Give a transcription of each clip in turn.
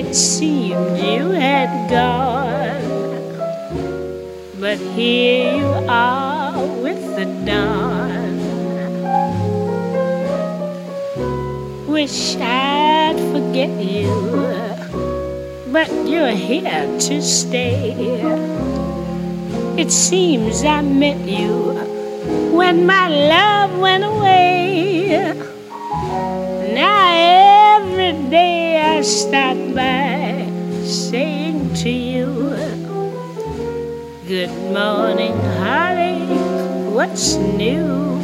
It seemed you had gone. But here you are with the dawn. Wish I'd forget you, but you're here to stay. It seems I met you when my love went away. I stop by saying to you, Good morning, Holly, what's new?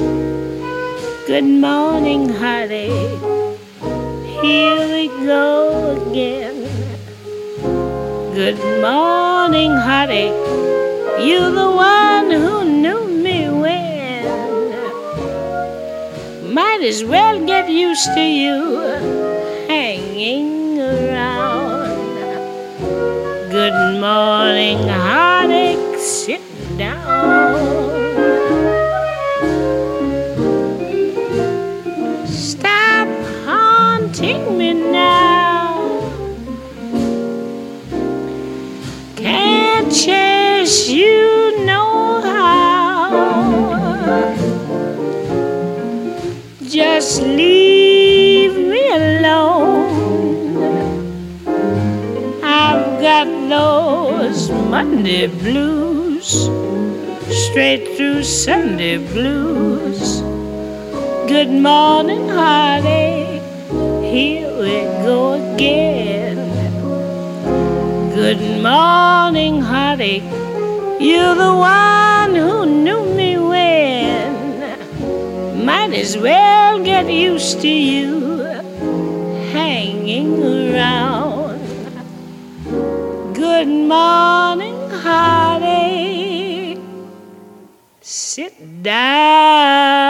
Good morning, honey. Here we go again. Good morning, honey. You're the one who knew me when. might as well get used to you hanging around. Good morning, heartache, sit down. Just leave me alone. I've got those Monday blues, straight through Sunday blues. Good morning, heartache. Here we go again. Good morning, heartache. You're the one who knew me as well get used to you hanging around. Good morning, heartache. Sit down.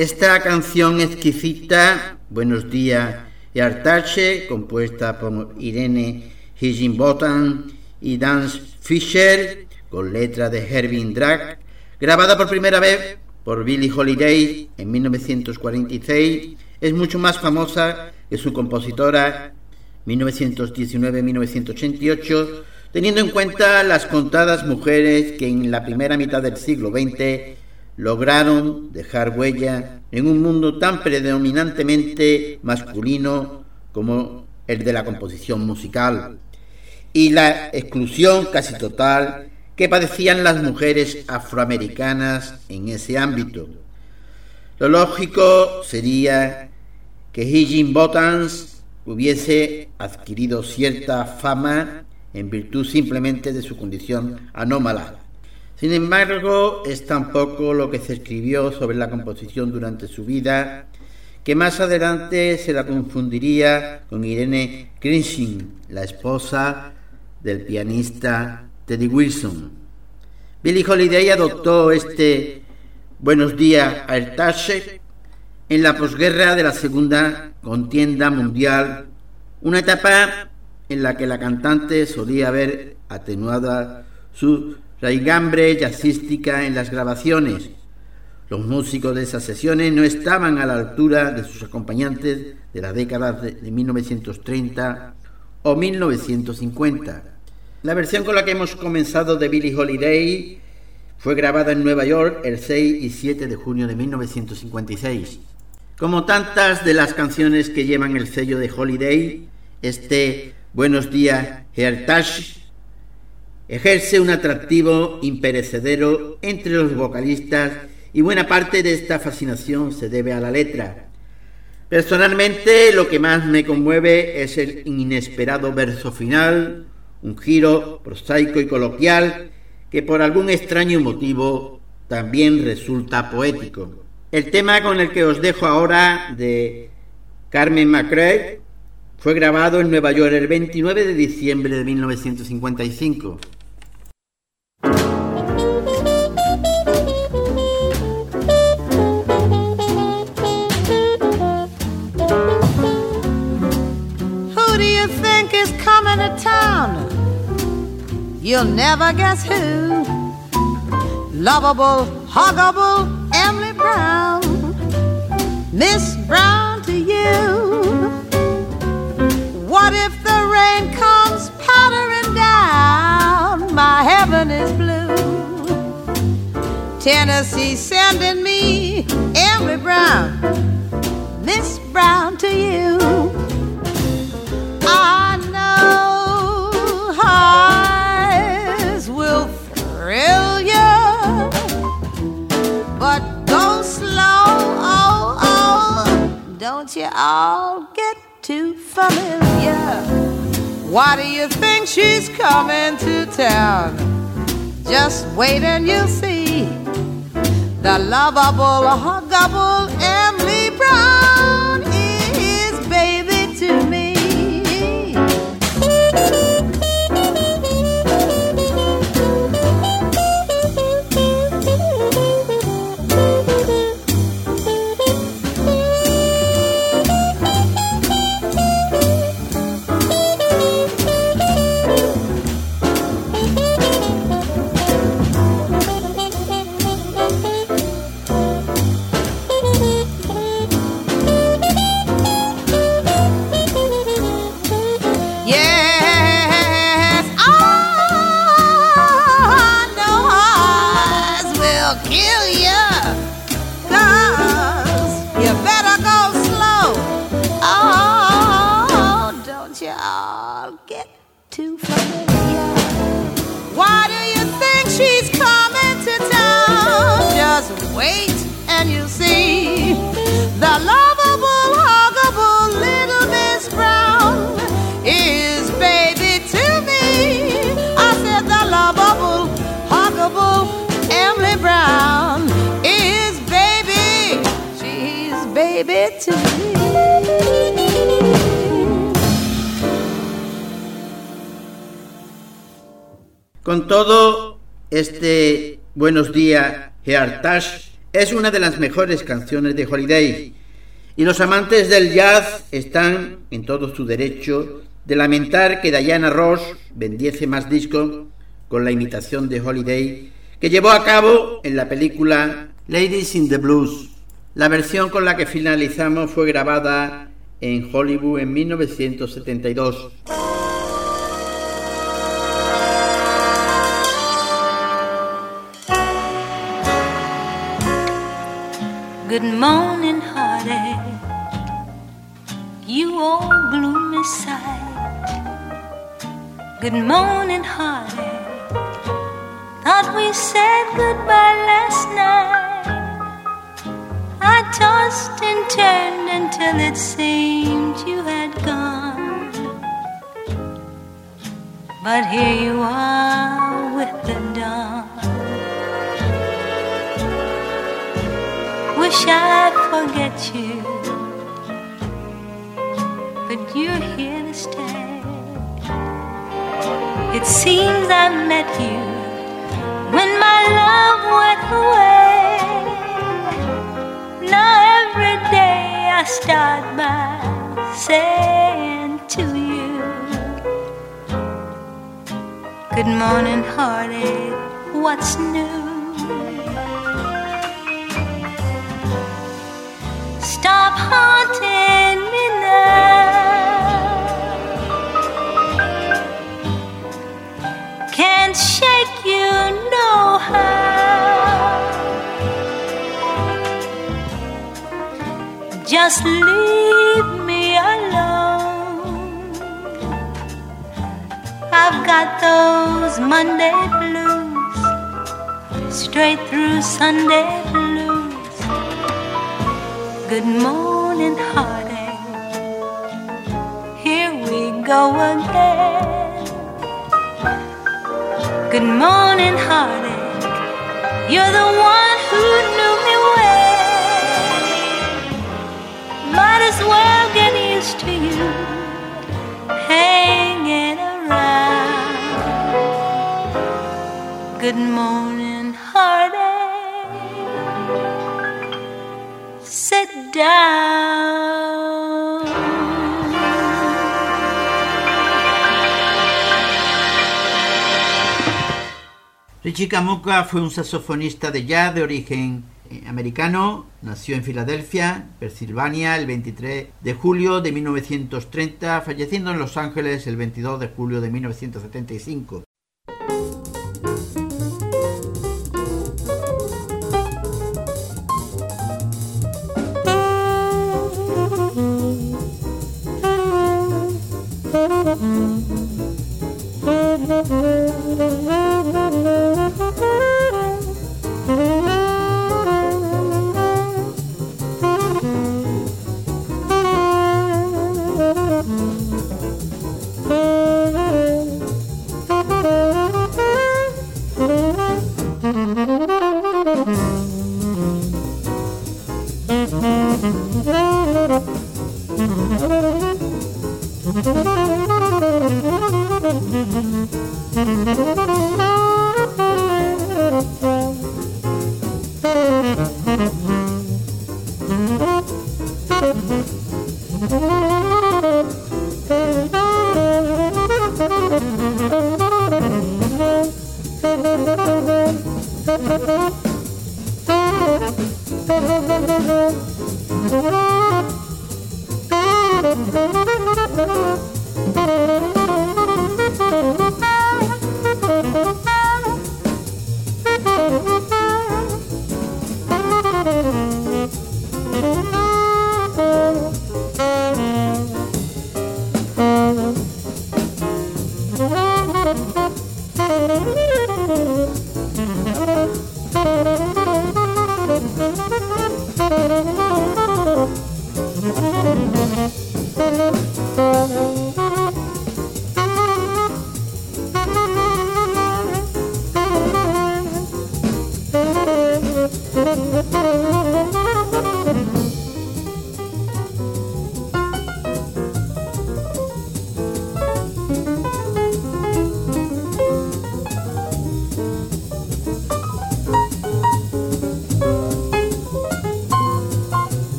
Esta canción exquisita, Buenos días y Artache, compuesta por Irene Higginbotham y Dan Fisher, con letra de Hervin Drag, grabada por primera vez por Billie Holiday en 1946, es mucho más famosa que su compositora 1919-1988, teniendo en cuenta las contadas mujeres que en la primera mitad del siglo XX lograron dejar huella en un mundo tan predominantemente masculino como el de la composición musical y la exclusión casi total que padecían las mujeres afroamericanas en ese ámbito. Lo lógico sería que Higgins Botans hubiese adquirido cierta fama en virtud simplemente de su condición anómala. Sin embargo, es tampoco lo que se escribió sobre la composición durante su vida, que más adelante se la confundiría con Irene Crinchin, la esposa del pianista Teddy Wilson. Billie Holiday adoptó este Buenos días Artache en la posguerra de la Segunda Contienda Mundial, una etapa en la que la cantante solía haber atenuada su raigambre jazzística en las grabaciones. Los músicos de esas sesiones no estaban a la altura de sus acompañantes de las décadas de 1930 o 1950. La versión con la que hemos comenzado de Billie Holiday fue grabada en Nueva York el 6 y 7 de junio de 1956. Como tantas de las canciones que llevan el sello de Holiday, este Buenos días, Heritage ejerce un atractivo imperecedero entre los vocalistas y buena parte de esta fascinación se debe a la letra. Personalmente, lo que más me conmueve es el inesperado verso final, un giro prosaico y coloquial que por algún extraño motivo también resulta poético. El tema con el que os dejo ahora de Carmen McRae fue grabado en Nueva York el 29 de diciembre de 1955. You'll never guess who. Lovable, huggable Emily Brown. Miss Brown to you. What if the rain comes pattering down? My heaven is blue. Tennessee sending me Emily Brown. Miss Brown to you. Don't you all get too familiar? Why do you think she's coming to town? Just wait and you'll see the lovable, huggable Emily Brown Con todo, este Buenos días, Heartash es una de las mejores canciones de Holiday y los amantes del jazz están en todo su derecho de lamentar que Diana Ross vendiese más discos con la imitación de Holiday que llevó a cabo en la película Ladies in the Blues. La versión con la que finalizamos fue grabada en Hollywood en 1972. Good morning, heartache. You old gloomy sight. Good morning, heartache. Thought we said goodbye last night. I tossed and turned until it seemed you had gone. But here you are with the dawn. Wish I'd forget you, but you're here to stay. It seems I met you when my love went away. Now every day I start by saying to you, Good morning, heartache, what's new? Stop haunting me now. Can't shake you no how. Just leave me alone. I've got those Monday blues, straight through Sunday blues. Good morning, heartache. Here we go again. Good morning, heartache. You're the one who knew me well. Might as well get used to you hanging around. Good morning, Richie Camuca fue un saxofonista de jazz de origen eh, americano. Nació en Filadelfia, Pensilvania, el 23 de julio de 1930, falleciendo en Los Ángeles el 22 de julio de 1975. Thank you.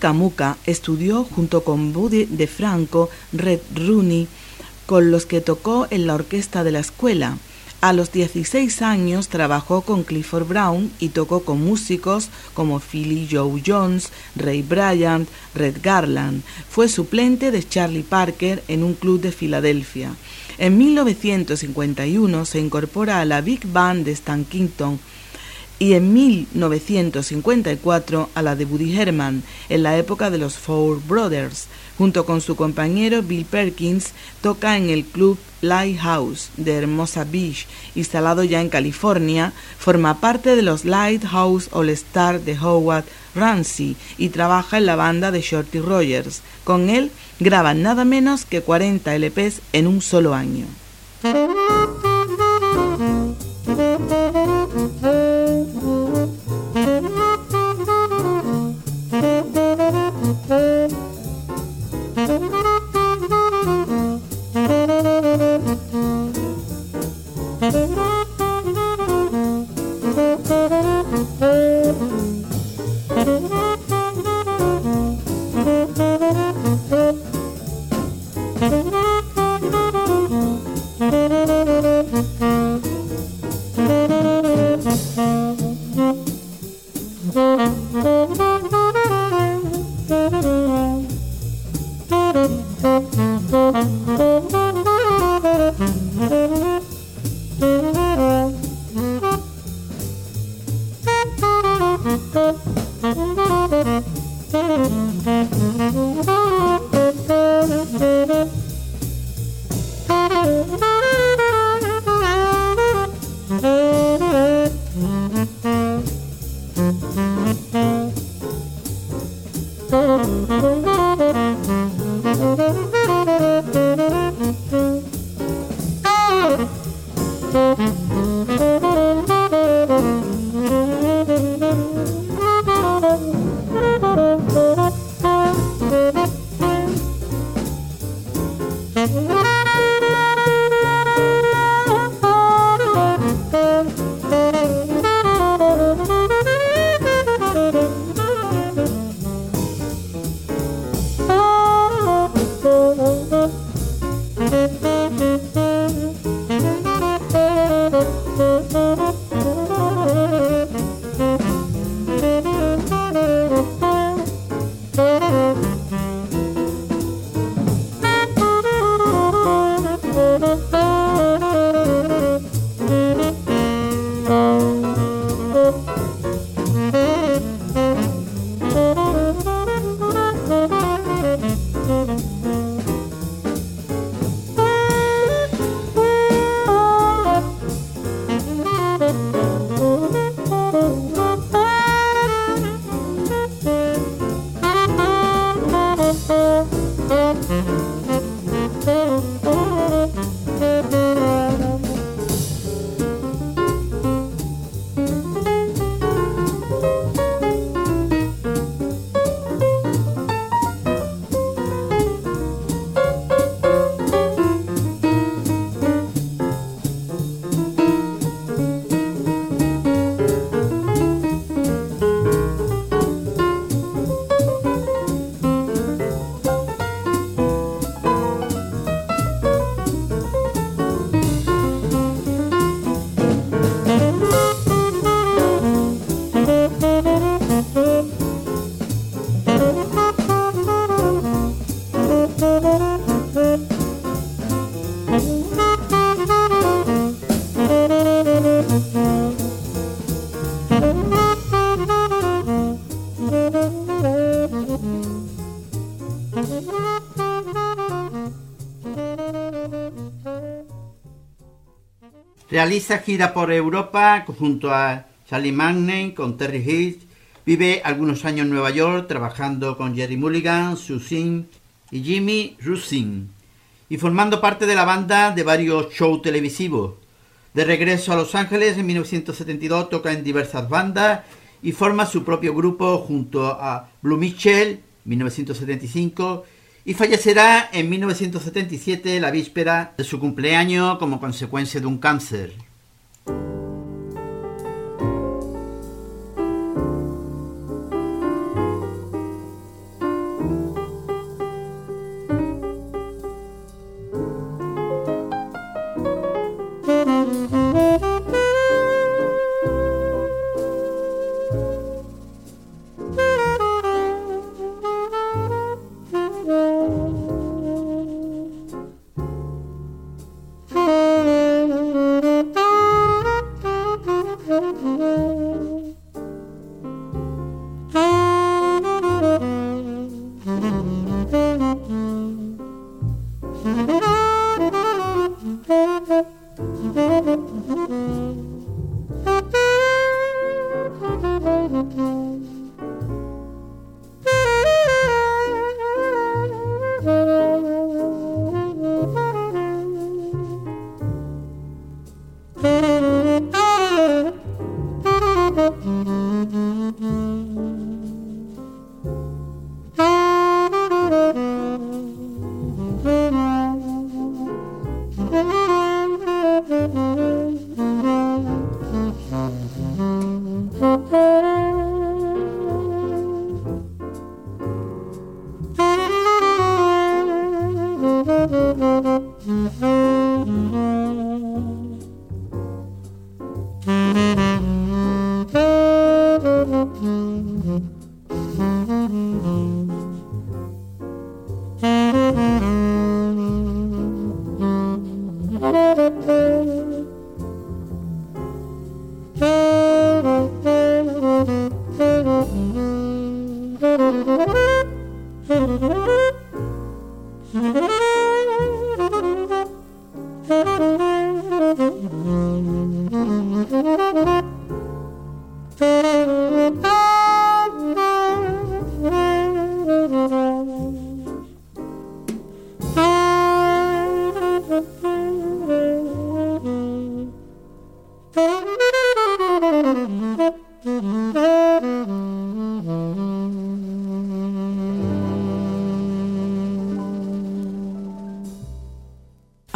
Camuca estudió junto con Buddy DeFranco, Red Rooney, con los que tocó en la orquesta de la escuela. A los 16 años trabajó con Clifford Brown y tocó con músicos como Philly Joe Jones, Ray Bryant, Red Garland. Fue suplente de Charlie Parker en un club de Filadelfia. En 1951 se incorpora a la Big Band de Stan Kingston y en 1954 a la de Woody Herman, en la época de los Four Brothers. Junto con su compañero Bill Perkins, toca en el club Lighthouse de Hermosa Beach, instalado ya en California, forma parte de los Lighthouse All Star de Howard Ramsey y trabaja en la banda de Shorty Rogers. Con él graban nada menos que 40 LPs en un solo año. Realiza gira por Europa junto a Charlie Magney con Terry Hitch. Vive algunos años en Nueva York trabajando con Jerry Mulligan, Susin y Jimmy Rusin y formando parte de la banda de varios shows televisivos. De regreso a Los Ángeles en 1972 toca en diversas bandas y forma su propio grupo junto a Blue Mitchell 1975 y fallecerá en 1977, la víspera de su cumpleaños, como consecuencia de un cáncer.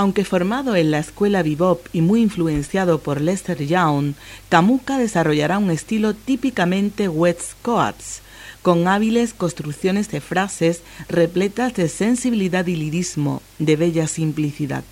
Aunque formado en la escuela bebop y muy influenciado por Lester Young, Kamuka desarrollará un estilo típicamente West Coast, con hábiles construcciones de frases repletas de sensibilidad y lirismo, de bella simplicidad.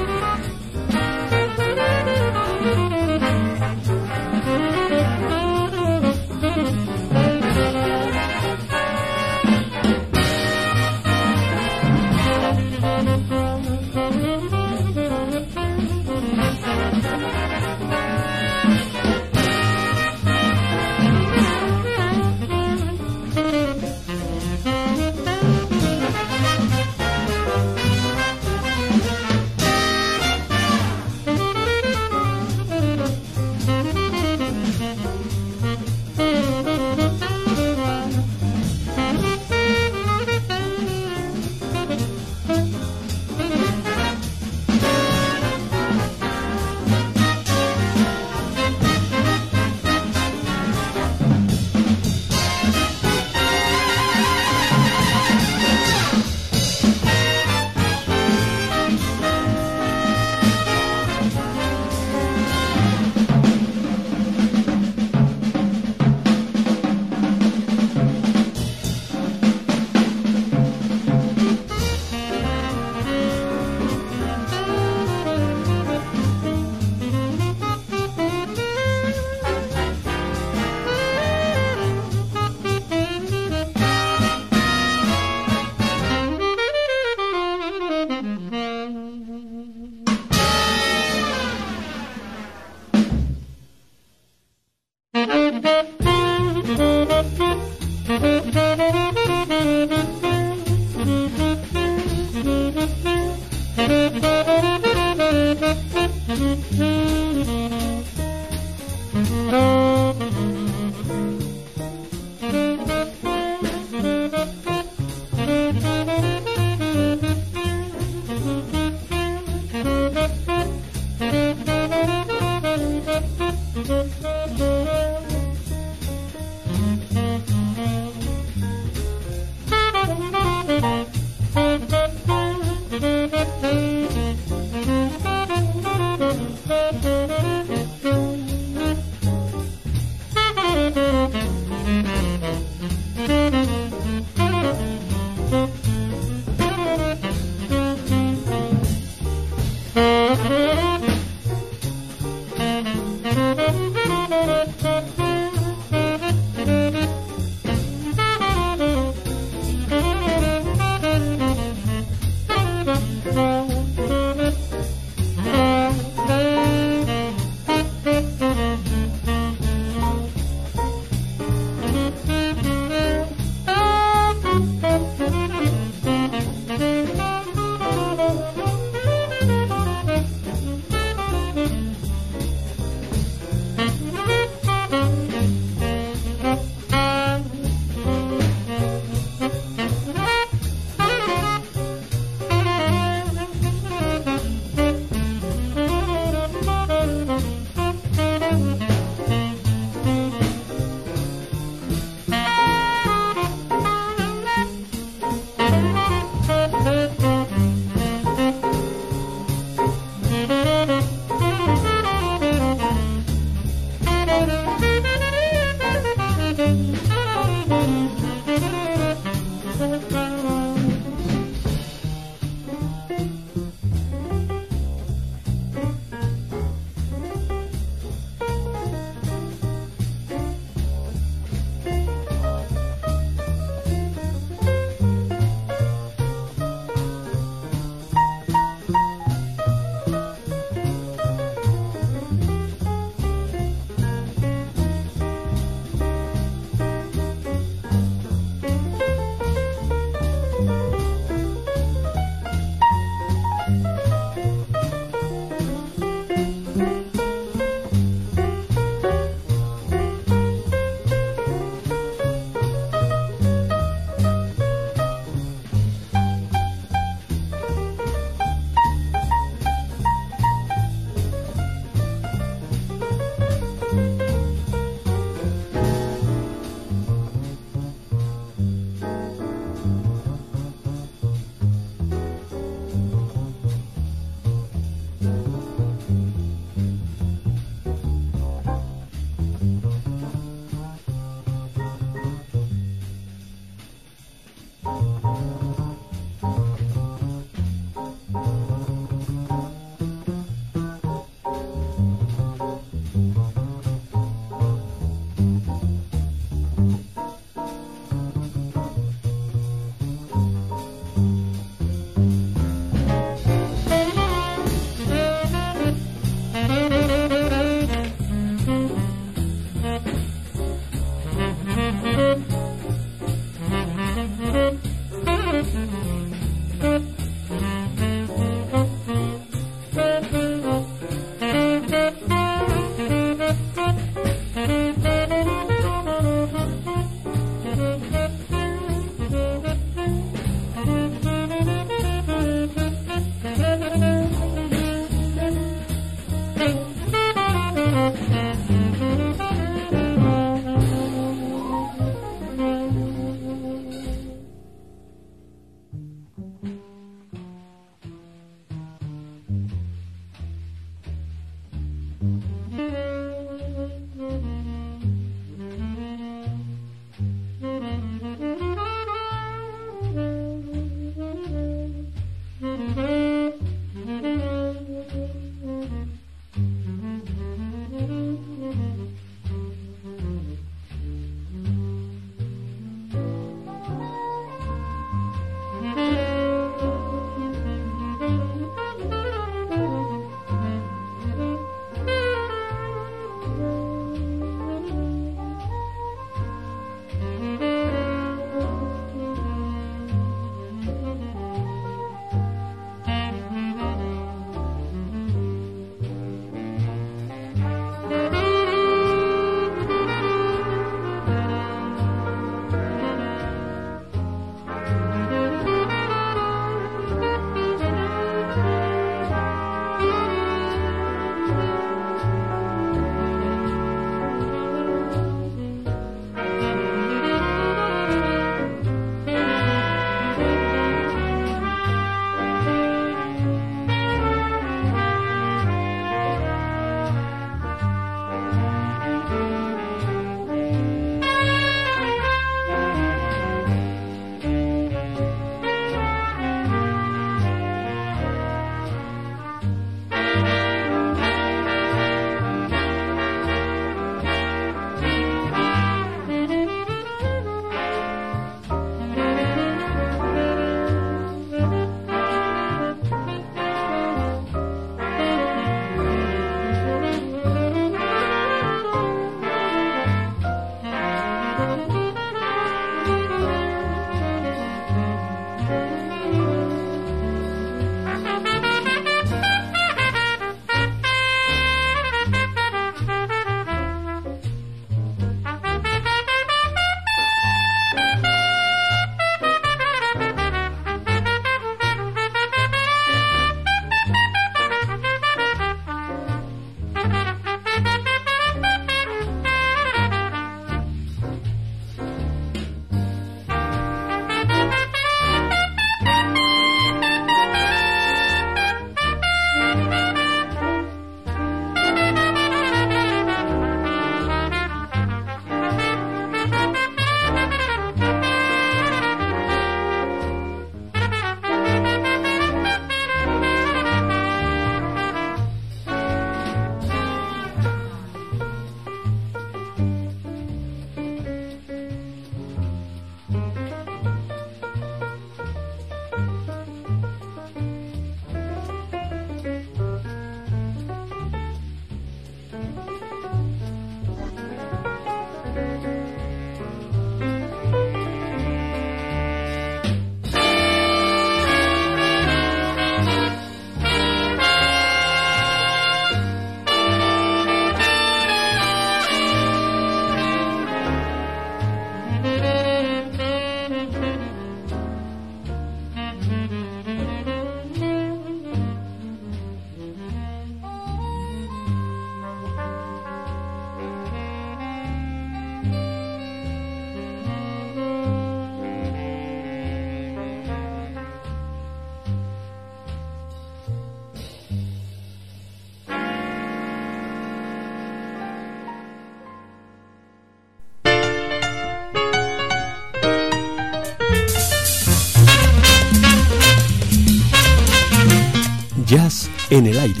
en el aire.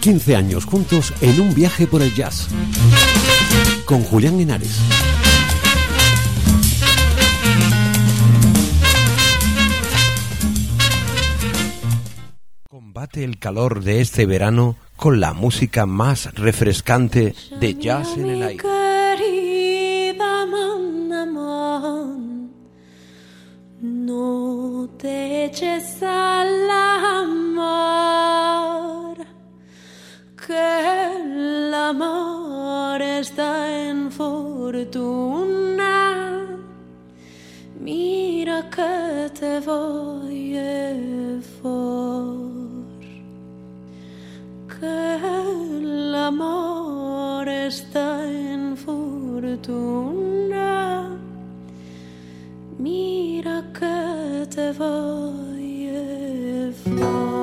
15 años juntos en un viaje por el jazz. Con Julián Henares. Combate el calor de este verano con la música más refrescante de jazz en el aire. No te eches a la amor está en fortuna. Mira que te voy for. Que el amor está en fortuna. Mira que te voy for.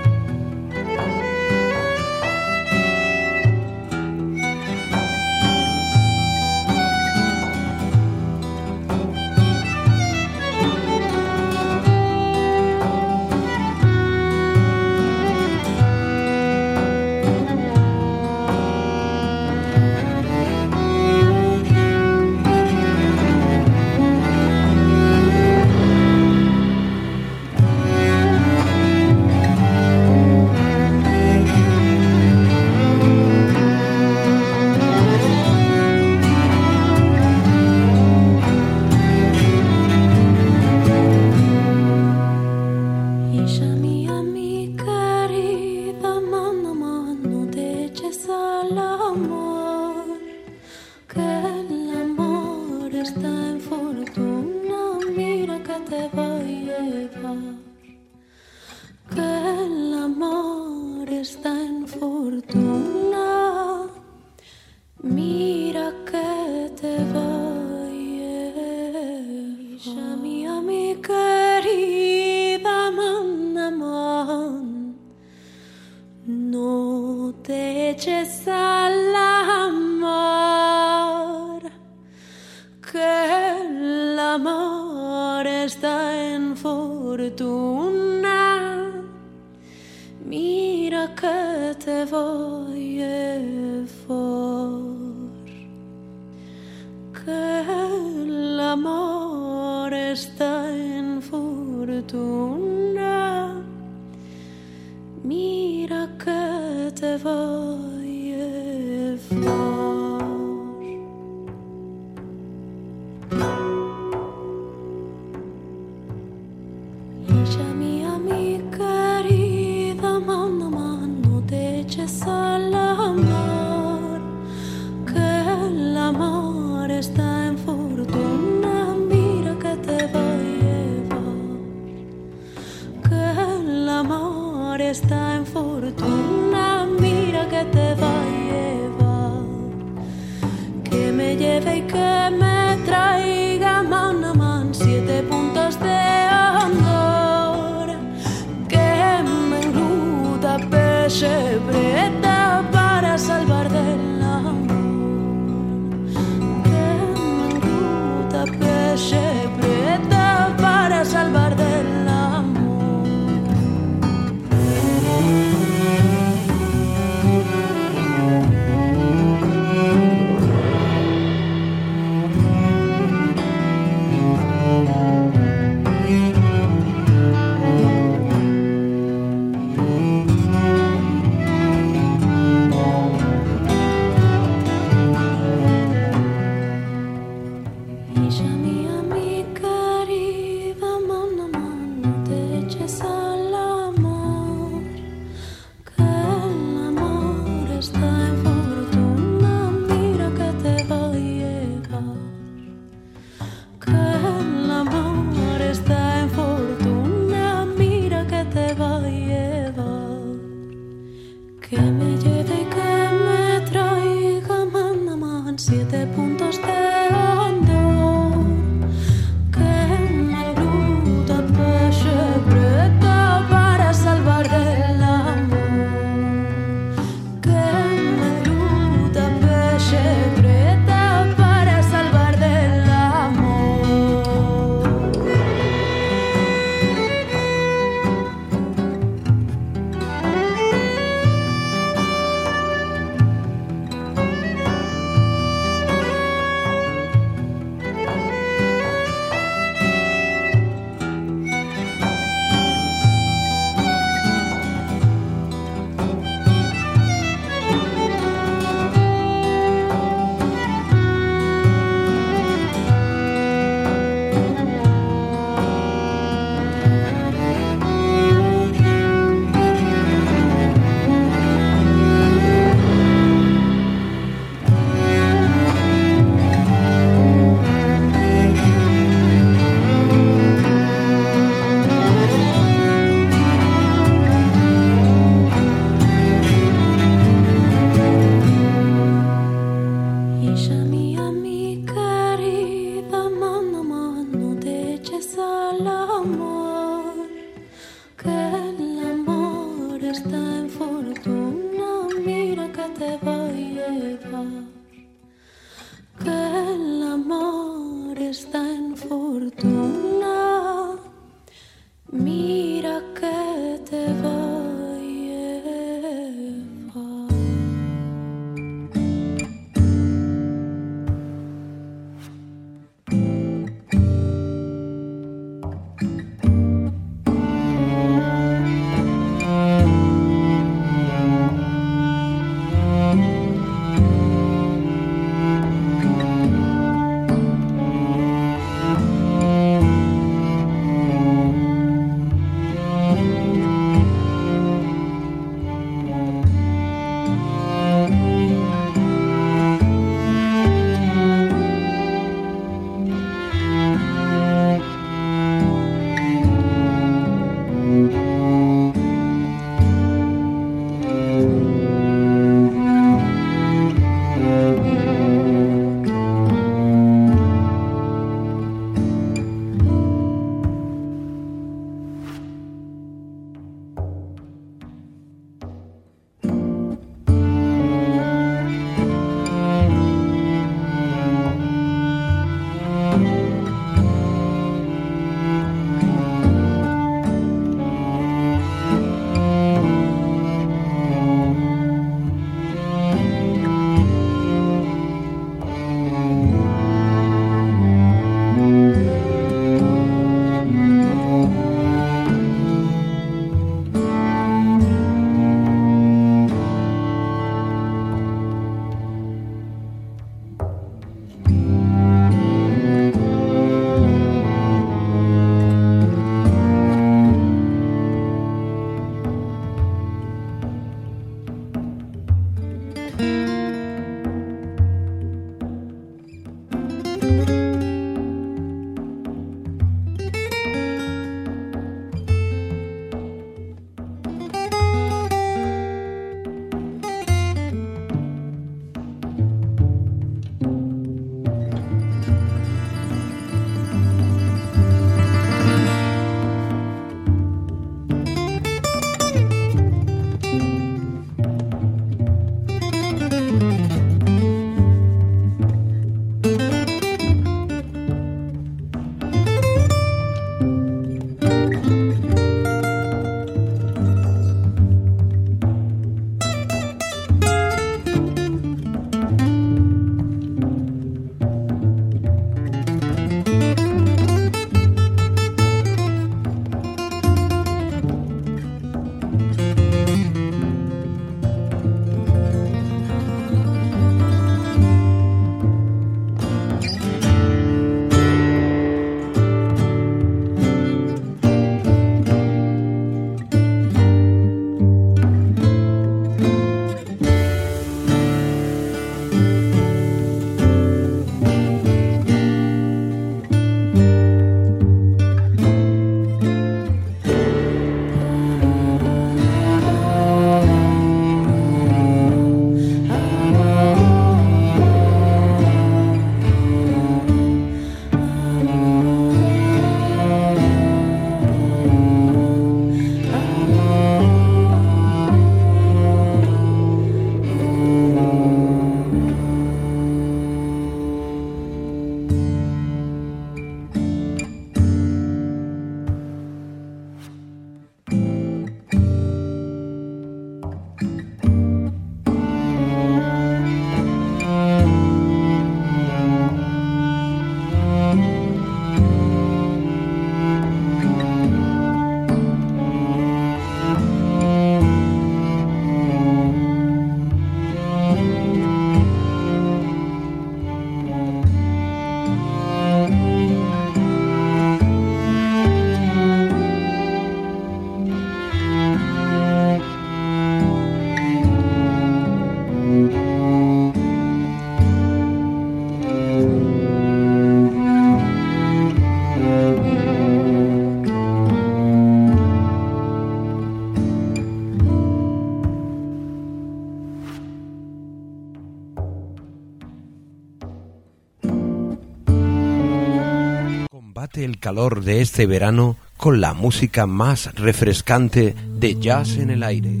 el calor de este verano con la música más refrescante de jazz en el aire.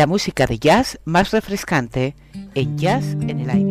La música de jazz más refrescante en Jazz en el Aire.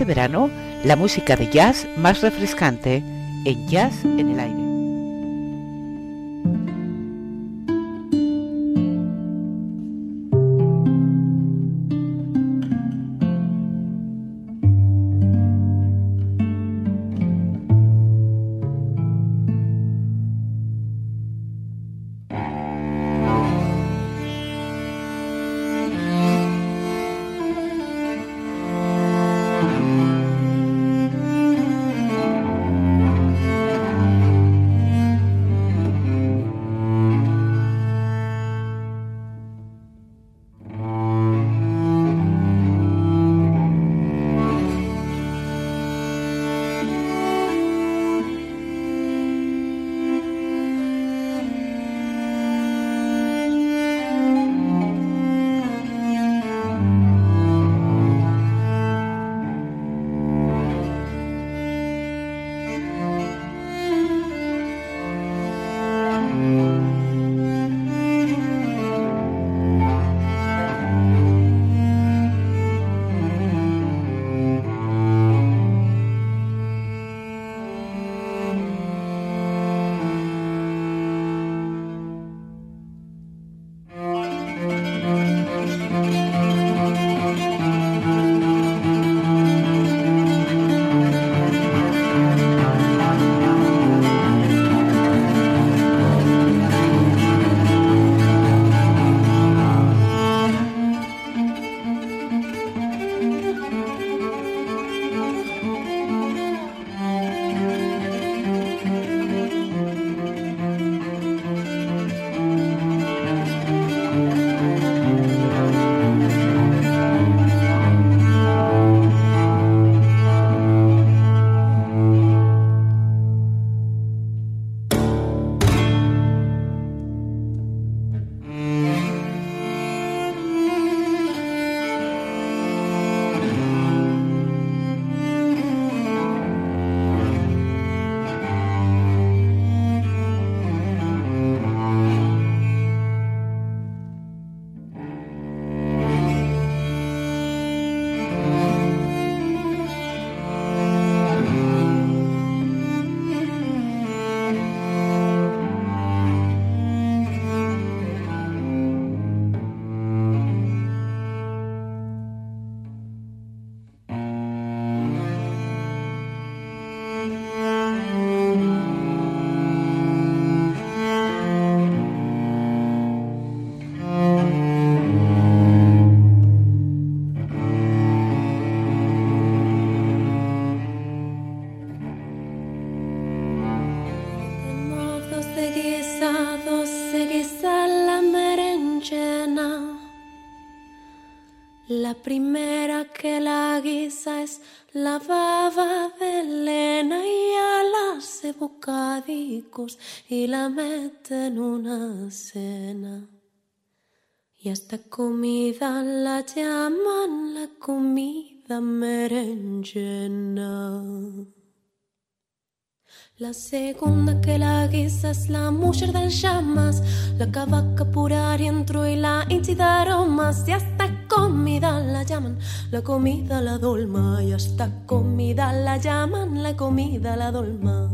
Este verano la música de jazz más refrescante en Jazz en La primera que la guisa es la baba de Elena y a la hace bocadicos y la mete en una cena. Y esta comida la llaman la comida merenchena. La segunda que la guisa es la mujer del llamas, la cavaca pura rientro y la inti de aromas. Y hasta comida la llaman, la comida la dolma. Y hasta comida la llaman, la comida la dolma.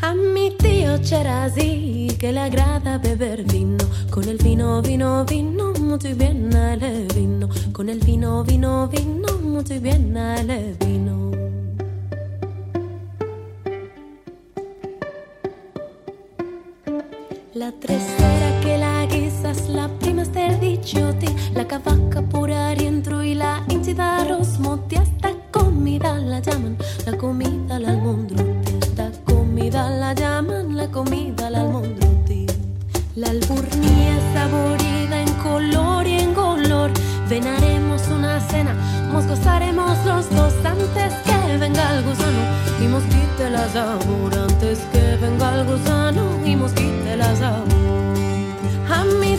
A mi tío Cherazí que le agrada beber vino, con el vino, vino, vino, muy bien el vino, con el vino, vino, vino, muy bien el vino. La tercera que la guisa es la prima del dichote, la cavaca pura rientro y la inti de arroz mote. Hasta comida la llaman, la comida la almondrote. Esta comida la llaman, la comida la almondrote. La alburnía saborida en color y en color. Venaremos una cena, nos gozaremos los dos antes que venga el gusano y mosquite la sabor. Antes que venga el gusano y mosquite la sabor.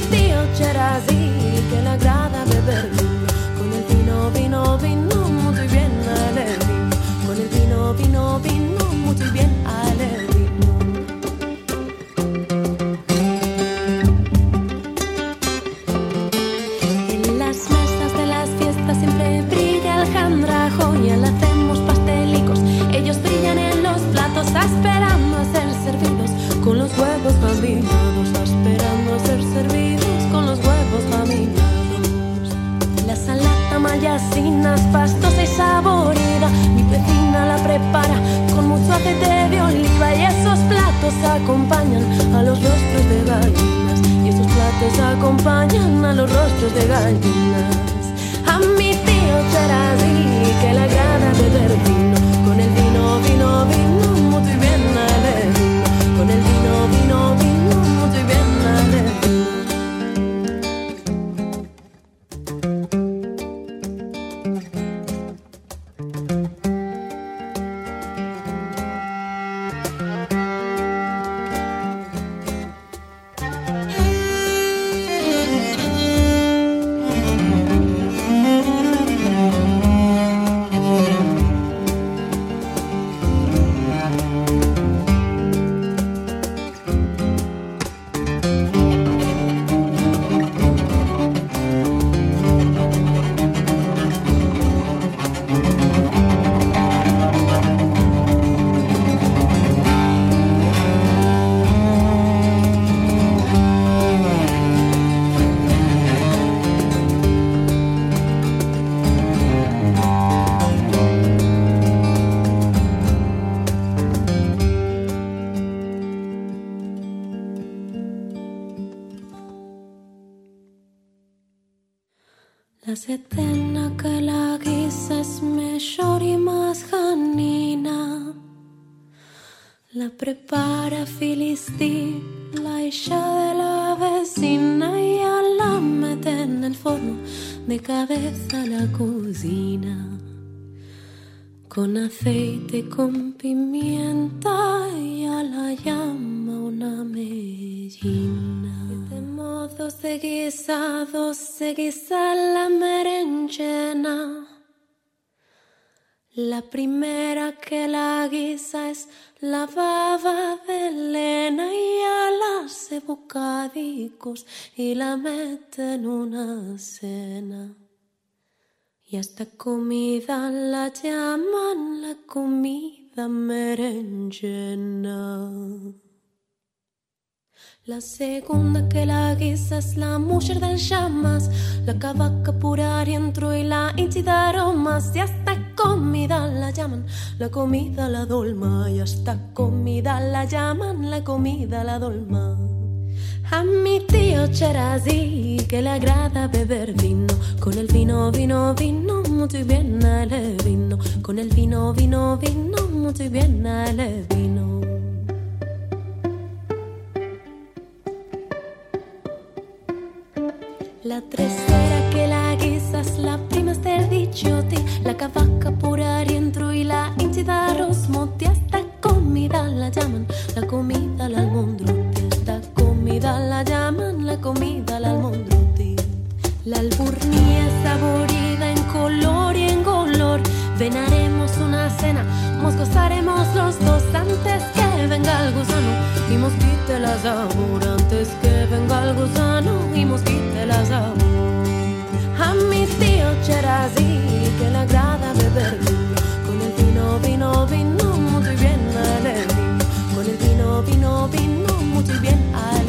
A mi tío Cherazí que le agrada beber con el vino, vino, vino, muy bien al vino. Con el vino, vino, vino, muy bien al mayasinas, pastosa y saborida. Mi vecina la prepara con mucho aceite de oliva y esos platos acompañan a los rostros de gallinas. Y esos platos acompañan a los rostros de gallinas. A mi tío Charadi que le agrada beber vino, con el vino, vino, vino, muy bien La primera que la guisa es la baba de Elena y a la hace bocadicos y la mete en una cena. Y esta comida la llaman la comida merenchena. La segunda que la guisa es la mujer del llamas, la cavaca pura adentro y la inchi de aromas. Y hasta comida la llaman, la comida la dolma. Y hasta comida la llaman, la comida la dolma. A mi tío Cherazí que le agrada beber vino, con el vino, vino, vino, muy bien ale vino, con el vino, vino, vino, muy bien ale vino. La tercera que la guisa es la prima del dichote, la cavaca pura adentro y la inchi de arroz mote. Esta comida la llaman la comida al almondrote. Esta comida la llaman la comida al almondrote. La alburnía es saborida en color y en color. Venaremos una cena, nos gozaremos los dos antes que venga el gusano y mosquite la sabor. Antes que venga el gusano y mosquite la sabor. A mi tío Cherazí que le agrada beber con el vino, vino, vino, muy bien ale vino, con el vino, vino, vino, muy bien ale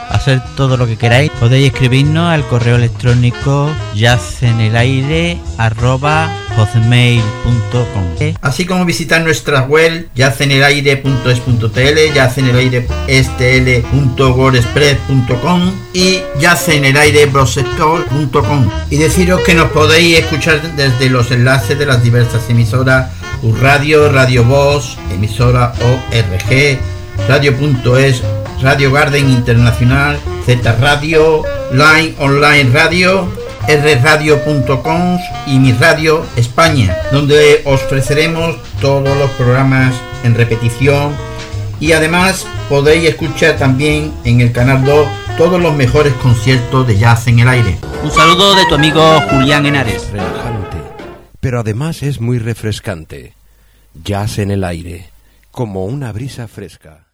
hacer todo lo que queráis, podéis escribirnos al correo electrónico yacenelaire arroba hotmail.com Así como visitar nuestra web yacenelaire.es.tl, yacenelaire.stl.wordpress.com y yacenelairebrosector.com y deciros que nos podéis escuchar desde los enlaces de las diversas emisoras Radio, Radio Voz, emisora ORG, Radio.es, Radio Garden Internacional, Z Radio, Line Online Radio, rradio.com y Mi Radio España, donde os ofreceremos todos los programas en repetición y además podéis escuchar también en el canal 2 todos los mejores conciertos de jazz en el aire. Un saludo de tu amigo Julián Henares. Relajante, pero además es muy refrescante. Jazz en el aire, como una brisa fresca.